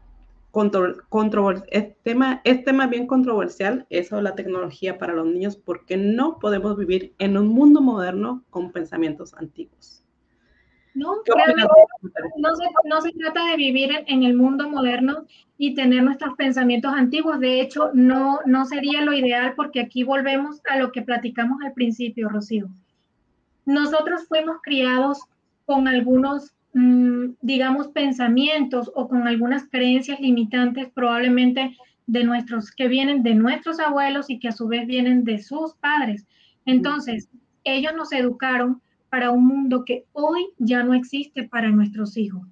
tema, es tema bien controversial, eso la tecnología para los niños, porque no podemos vivir en un mundo moderno con pensamientos antiguos. No, no se, trata de vivir en, el mundo moderno y tener nuestros pensamientos antiguos. De hecho, no, no sería lo ideal porque aquí volvemos a lo que platicamos al principio, Rocío. Nosotros fuimos criados con algunos Mm, digamos, pensamientos o con algunas creencias limitantes probablemente de nuestros, que vienen de nuestros abuelos y que a su vez vienen de sus padres. Entonces, ellos nos educaron para un mundo que hoy ya no existe para nuestros hijos.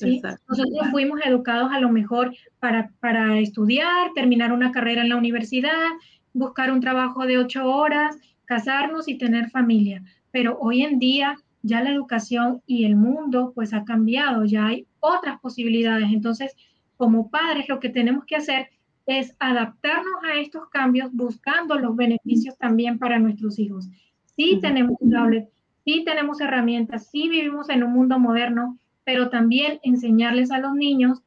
Nosotros fuimos educados a lo mejor para, para estudiar, terminar una carrera en la universidad, buscar un trabajo de ocho horas, casarnos y tener familia. Pero hoy en día ya la educación y el mundo pues ha cambiado, ya hay otras posibilidades. Entonces, como padres lo que tenemos que hacer es adaptarnos a estos cambios buscando los beneficios también para nuestros hijos. Sí tenemos tablet, sí tenemos herramientas, sí vivimos en un mundo moderno, pero también enseñarles a los niños,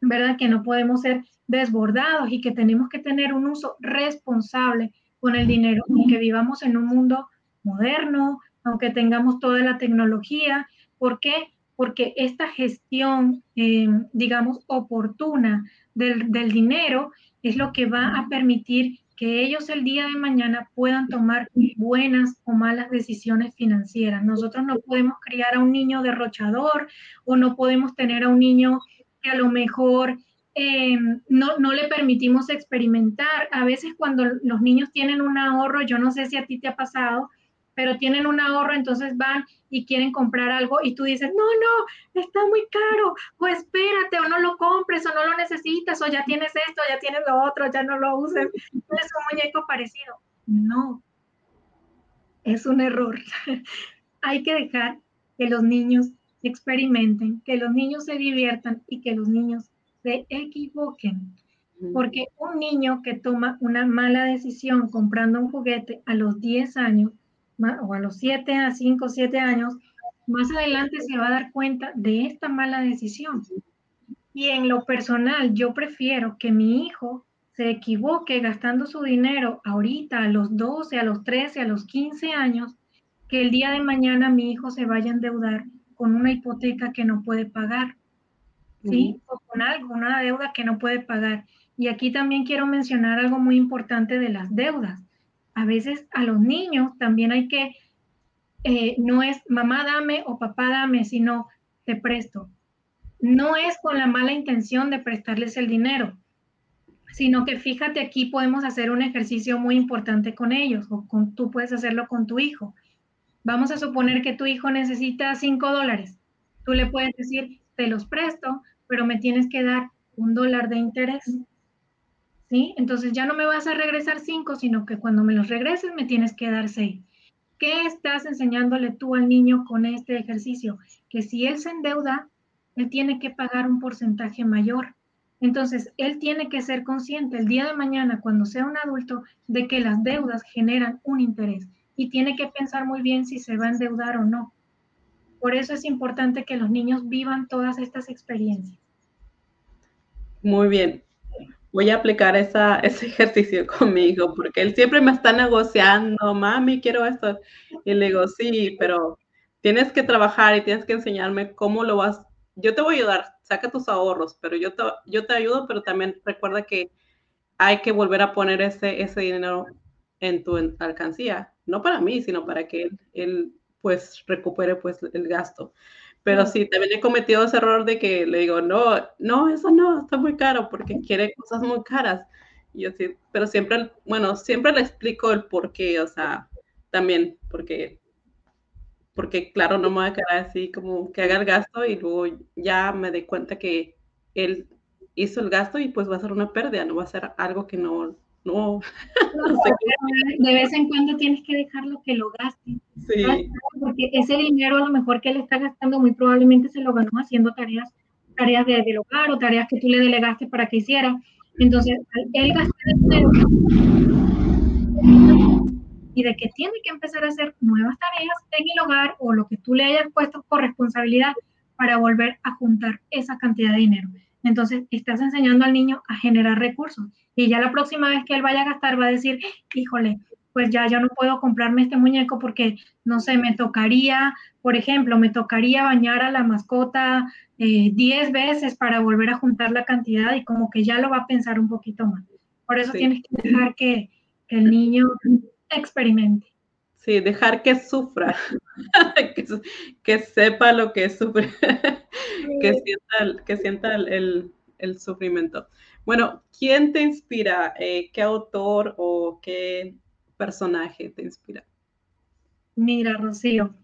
¿verdad? Que no podemos ser desbordados y que tenemos que tener un uso responsable con el dinero y que vivamos en un mundo moderno, aunque tengamos toda la tecnología. ¿Por qué? Porque esta gestión, eh, digamos, oportuna del, dinero es lo que va a permitir que ellos el día de mañana puedan tomar buenas o malas decisiones financieras. Nosotros no podemos criar a un niño derrochador o no podemos tener a un niño que a lo mejor eh, no, no, le permitimos experimentar. A veces cuando los niños tienen un ahorro, yo no sé si a ti te ha pasado, pero tienen un ahorro, entonces van y quieren comprar algo y tú dices, no, no, está muy caro, o espérate, o no lo compres, o no lo necesitas, o ya tienes esto, ya tienes lo otro, ya no lo uses, es un muñeco parecido. No, es un error. Hay que dejar que los niños experimenten, que los niños se diviertan y que los niños se equivoquen. Porque un niño que toma una mala decisión comprando un juguete a los 10 años, o a los 7, a 5, 7 años, más adelante se va a dar cuenta de esta mala decisión. Y en lo personal, yo prefiero que mi hijo se equivoque gastando su dinero ahorita a los 12, a los 13, a los 15 años, que el día de mañana mi hijo se vaya a endeudar con una hipoteca que no puede pagar, ¿sí? O con algo, una deuda que no puede pagar. Y aquí también quiero mencionar algo muy importante de las deudas. A veces a los niños también hay que, eh, no es mamá dame o papá dame, sino te presto. No es con la mala intención de prestarles el dinero, sino que fíjate aquí podemos hacer un ejercicio muy importante con ellos o con, tú puedes hacerlo con tu hijo. Vamos a suponer que tu hijo necesita 5 dólares. Tú le puedes decir, te los presto, pero me tienes que dar un dólar de interés. ¿Sí? Entonces ya no me vas a regresar 5, sino que cuando me los regreses me tienes que dar 6. ¿Qué estás enseñándole tú al niño con este ejercicio? Que si él se endeuda, él tiene que pagar un porcentaje mayor. Entonces, él tiene que ser consciente el día de mañana, cuando sea un adulto, de que las deudas generan un interés y tiene que pensar muy bien si se va a endeudar o no. Por eso es importante que los niños vivan todas estas experiencias. Muy bien. Voy a aplicar esa, ese ejercicio conmigo porque él siempre me está negociando, mami, quiero esto. Y le digo, sí, pero tienes que trabajar y tienes que enseñarme cómo lo vas. Yo te voy a ayudar, saca tus ahorros, pero yo te, yo te ayudo, pero también recuerda que hay que volver a poner ese, ese dinero en tu alcancía, no para mí, sino para que él, pues recupere pues el gasto. Pero sí, también he cometido ese error de que le digo, no, no, eso no, está muy caro porque quiere cosas muy caras. Y yo sí, pero siempre, bueno, siempre le explico el por qué, o sea, también, porque porque claro, no me voy a quedar así como que haga el gasto y luego ya me doy cuenta que él hizo el gasto y pues va a ser una pérdida, no va a ser algo que no, no, De vez en cuando tienes que dejarlo que lo gaste. Sí. Porque ese dinero a lo mejor que él está gastando muy probablemente se lo ganó haciendo tareas, tareas de, del hogar o tareas que tú le delegaste para que hiciera. Entonces, él gasta dinero y de que tiene que empezar a hacer nuevas tareas en el hogar o lo que tú le hayas puesto por responsabilidad para volver a juntar esa cantidad de dinero. Entonces, estás enseñando al niño a generar recursos y ya la próxima vez que él vaya a gastar va a decir, híjole, pues ya yo no puedo comprarme este muñeco porque, no sé, me tocaría, por ejemplo, me tocaría bañar a la mascota 10 eh, veces para volver a juntar la cantidad y como que ya lo va a pensar un poquito más. Por eso tienes que dejar que, que el niño experimente. Sí, dejar que sufra, que, sepa lo que sufre, que sienta, que sienta el, sufrimiento. Bueno, ¿quién te inspira? Eh, ¿Qué autor o qué personaje te inspira? Mira, Rocío.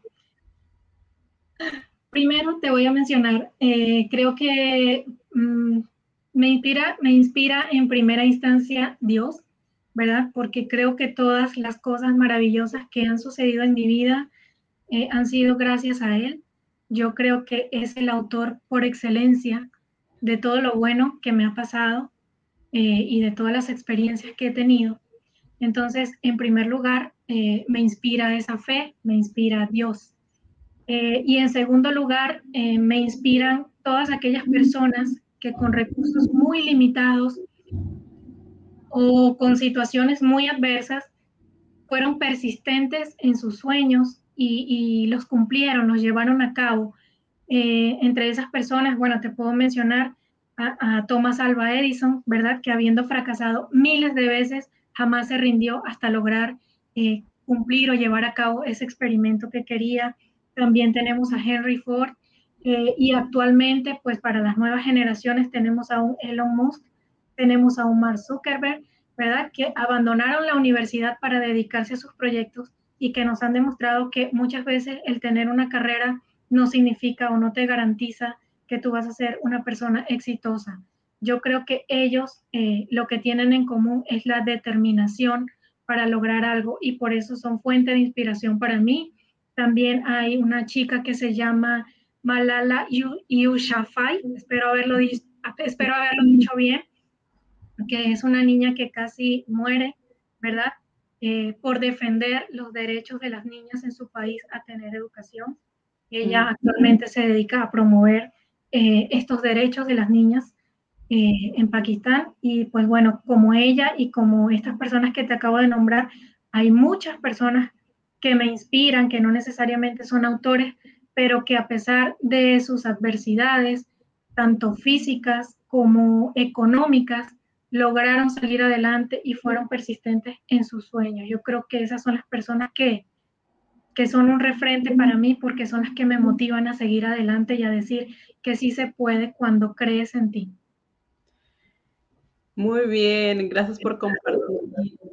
Primero te voy a mencionar, eh, creo que mm, me, inspira, me inspira en primera instancia Dios. ¿verdad? Porque creo que todas las cosas maravillosas que han sucedido en mi vida eh, han sido gracias a Él. Yo creo que es el autor por excelencia de todo lo bueno que me ha pasado eh, y de todas las experiencias que he tenido. Entonces, en primer lugar, eh, me inspira esa fe, me inspira Dios. y en segundo lugar, me inspiran todas aquellas personas que con recursos muy limitados o con situaciones muy adversas, fueron persistentes en sus sueños y, los cumplieron, los llevaron a cabo. Eh, entre esas personas, bueno, te puedo mencionar a, Thomas Alva Edison, ¿verdad? Que habiendo fracasado miles de veces, jamás se rindió hasta lograr eh, cumplir o llevar a cabo ese experimento que quería. También tenemos a Henry Ford eh, y actualmente, pues para las nuevas generaciones tenemos a un Elon Musk tenemos a un Mark Zuckerberg, ¿verdad? Que abandonaron la universidad para dedicarse a sus proyectos y que nos han demostrado que muchas veces el tener una carrera no significa o no te garantiza que tú vas a ser una persona exitosa. Yo creo que ellos eh, lo que tienen en común es la determinación para lograr algo y por eso son fuente de inspiración para mí. También hay una chica que se llama Malala Yousafzai, espero haberlo, espero haberlo dicho bien, que es una niña que casi muere, ¿verdad? Eh, por defender los derechos de las niñas en su país a tener educación. Ella actualmente se dedica a promover eh, estos derechos de las niñas eh, en Pakistán y pues bueno, como ella y como estas personas que te acabo de nombrar, hay muchas personas que me inspiran, que no necesariamente son autores, pero que a pesar de sus adversidades, tanto físicas como económicas, lograron salir adelante y fueron persistentes en sus sueños. Yo creo que esas son las personas que, que son un referente para mí porque son las que me motivan a seguir adelante y a decir que sí se puede cuando crees en ti. Muy bien, gracias por compartir.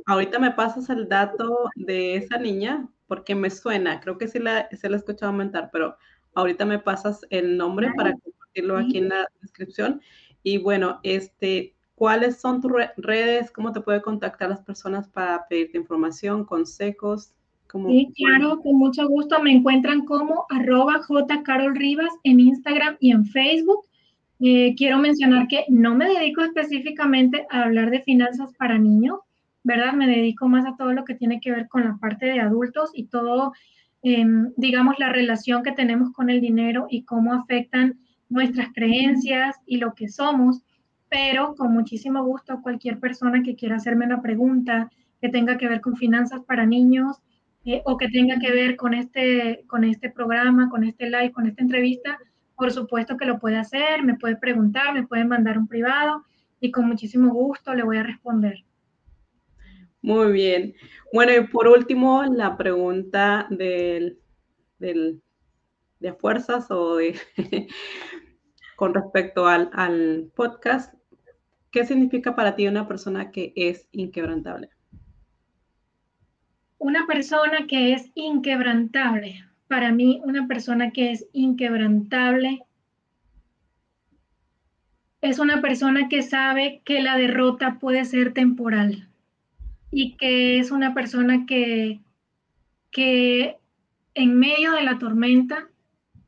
Ahorita me pasas el dato de esa niña porque me suena, creo que sí la, se la he escuchado aumentar, pero ahorita me pasas el nombre para compartirlo aquí en la descripción. Y bueno, este, ¿cuáles son tus redes? ¿Cómo te puede contactar las personas para pedirte información, consejos? Sí, claro, con mucho gusto. Me encuentran como arroba jcarolrivas en Instagram y en Facebook. Eh, quiero mencionar que no me dedico específicamente a hablar de finanzas para niños, ¿verdad? Me dedico más a todo lo que tiene que ver con la parte de adultos y todo, em, digamos, la relación que tenemos con el dinero y cómo afectan nuestras creencias y lo que somos, pero con muchísimo gusto cualquier persona que quiera hacerme una pregunta que tenga que ver con finanzas para niños, eh, o que tenga que ver con este, con este programa, con este live, con esta entrevista, por supuesto que lo puede hacer, me puede preguntar, me puede mandar un privado y con muchísimo gusto le voy a responder. Muy bien. Bueno, y por último, la pregunta del, del de fuerzas o de con respecto al, al podcast. ¿Qué significa para ti una persona que es inquebrantable? Una persona que es inquebrantable. Para mí, una persona que es inquebrantable es una persona que sabe que la derrota puede ser temporal y que es una persona que, que en medio de la tormenta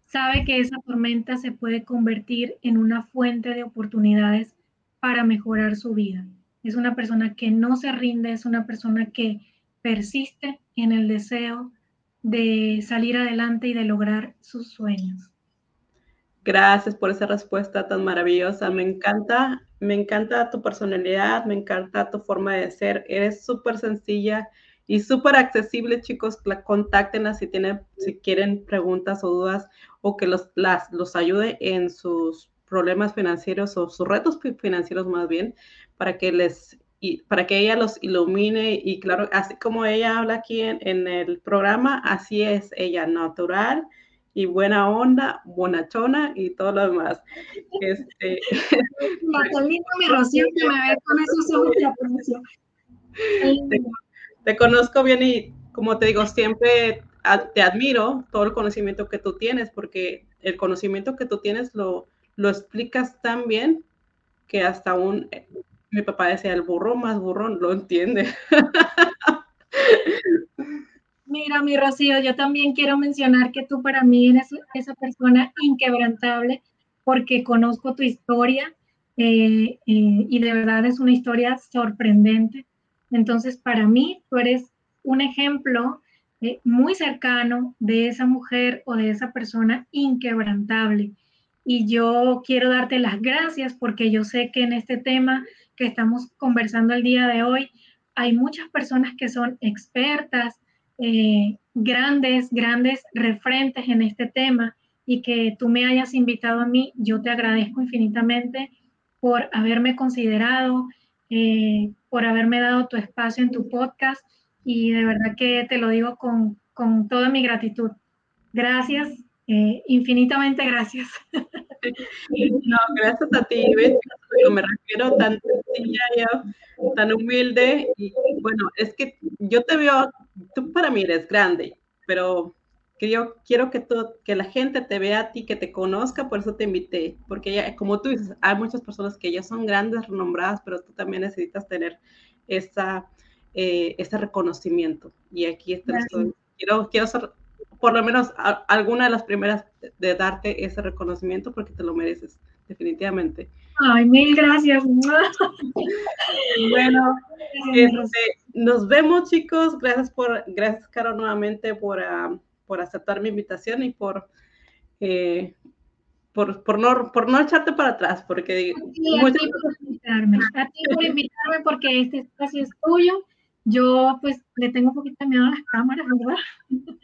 sabe que esa tormenta se puede convertir en una fuente de oportunidades para mejorar su vida. Es una persona que no se rinde, es una persona que persiste en el deseo de salir adelante y de lograr sus sueños. Gracias por esa respuesta tan maravillosa. Me encanta, me encanta tu personalidad, me encanta tu forma de ser. Eres súper sencilla y súper accesible, chicos. La contacten si tienen, si quieren preguntas o dudas o que los, las, los ayude en sus problemas financieros o sus retos financieros más bien, para que les y para que ella los ilumine y claro, así como ella habla aquí en, el programa, así es ella, natural y buena onda, bonachona y todo lo demás. Este, mi Rocío, que me ve con esos ojos te, te conozco bien y como te digo, siempre te admiro todo el conocimiento que tú tienes, porque el conocimiento que tú tienes lo, lo explicas tan bien que hasta un mi papá decía, el burro más burro lo entiende. Mira, mi Rocío, yo también quiero mencionar que tú para mí eres esa persona inquebrantable porque conozco tu historia eh, eh, y de verdad es una historia sorprendente. Entonces, para mí, tú eres un ejemplo eh, muy cercano de esa mujer o de esa persona inquebrantable. Y yo quiero darte las gracias porque yo sé que en este tema estamos conversando el día de hoy, hay muchas personas que son expertas, eh, grandes, grandes referentes en este tema y que tú me hayas invitado a mí, yo te agradezco infinitamente por haberme considerado, eh, por haberme dado tu espacio en tu podcast y de verdad que te lo digo con, con toda mi gratitud. Gracias, eh, infinitamente gracias. No, gracias a ti, me refiero tan sencilla, tan humilde. Y bueno, es que yo te veo, tú para mí eres grande, pero yo quiero que, todo, que la gente te vea a ti, que te conozca, por eso te invité, porque ya, como tú dices, hay muchas personas que ya son grandes, renombradas, pero tú también necesitas tener esa, eh, ese reconocimiento. Y aquí estoy, quiero, quiero ser por lo menos alguna de las primeras de darte ese reconocimiento porque te lo mereces, definitivamente. Ay, mil gracias. bueno, este, nos vemos chicos. Gracias por, gracias Caro nuevamente por, ah, por aceptar mi invitación y por, eh, por, por, no, por no echarte para atrás, porque... a, ti por invitarme, a ti por invitarme porque este espacio es tuyo yo pues le tengo un poquito de miedo a las cámaras, ¿verdad?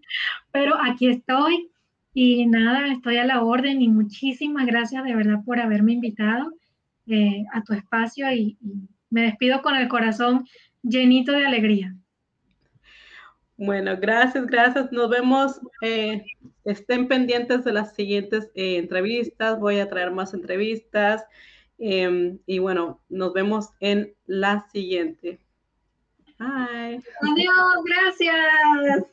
Pero aquí estoy y nada, estoy a la orden y muchísimas gracias de verdad por haberme invitado eh, a tu espacio y, me despido con el corazón llenito de alegría. Bueno, gracias, gracias. Nos vemos. Eh, estén pendientes de las siguientes eh, entrevistas. Voy a traer más entrevistas. Em, y bueno, nos vemos en la siguiente. Bye. Adiós, gracias.